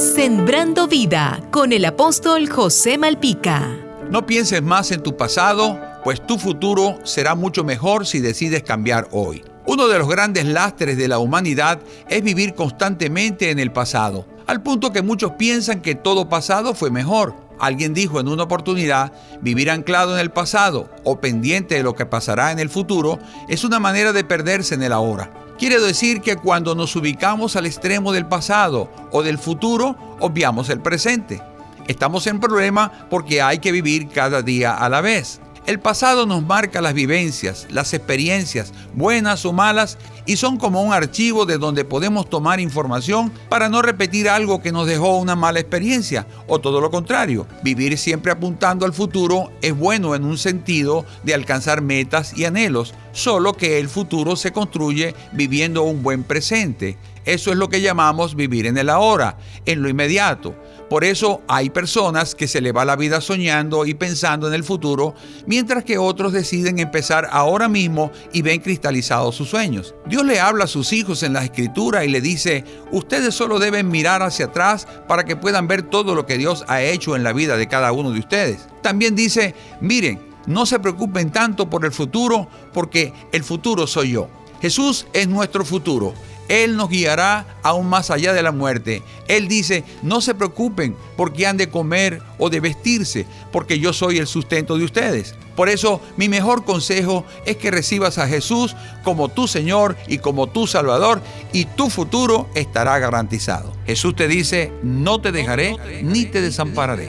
Sembrando vida con el apóstol José Malpica. No pienses más en tu pasado, pues tu futuro será mucho mejor si decides cambiar hoy. Uno de los grandes lastres de la humanidad es vivir constantemente en el pasado, al punto que muchos piensan que todo pasado fue mejor. Alguien dijo en una oportunidad, vivir anclado en el pasado o pendiente de lo que pasará en el futuro es una manera de perderse en el ahora. Quiere decir que cuando nos ubicamos al extremo del pasado o del futuro, obviamos el presente. Estamos en problema porque hay que vivir cada día a la vez. El pasado nos marca las vivencias, las experiencias, buenas o malas, y son como un archivo de donde podemos tomar información para no repetir algo que nos dejó una mala experiencia, o todo lo contrario. Vivir siempre apuntando al futuro es bueno en un sentido de alcanzar metas y anhelos, solo que el futuro se construye viviendo un buen presente. Eso es lo que llamamos vivir en el ahora, en lo inmediato. Por eso hay personas que se le va la vida soñando y pensando en el futuro, mientras que otros deciden empezar ahora mismo y ven cristalizados sus sueños. Dios le habla a sus hijos en la escritura y le dice, ustedes solo deben mirar hacia atrás para que puedan ver todo lo que Dios ha hecho en la vida de cada uno de ustedes. También dice, miren, no se preocupen tanto por el futuro porque el futuro soy yo. Jesús es nuestro futuro él nos guiará aún más allá de la muerte. Él dice, no se preocupen porque han de comer o de vestirse, porque yo soy el sustento de ustedes. Por eso mi mejor consejo es que recibas a Jesús como tu Señor y como tu Salvador y tu futuro estará garantizado. Jesús te dice, no te dejaré ni te desampararé.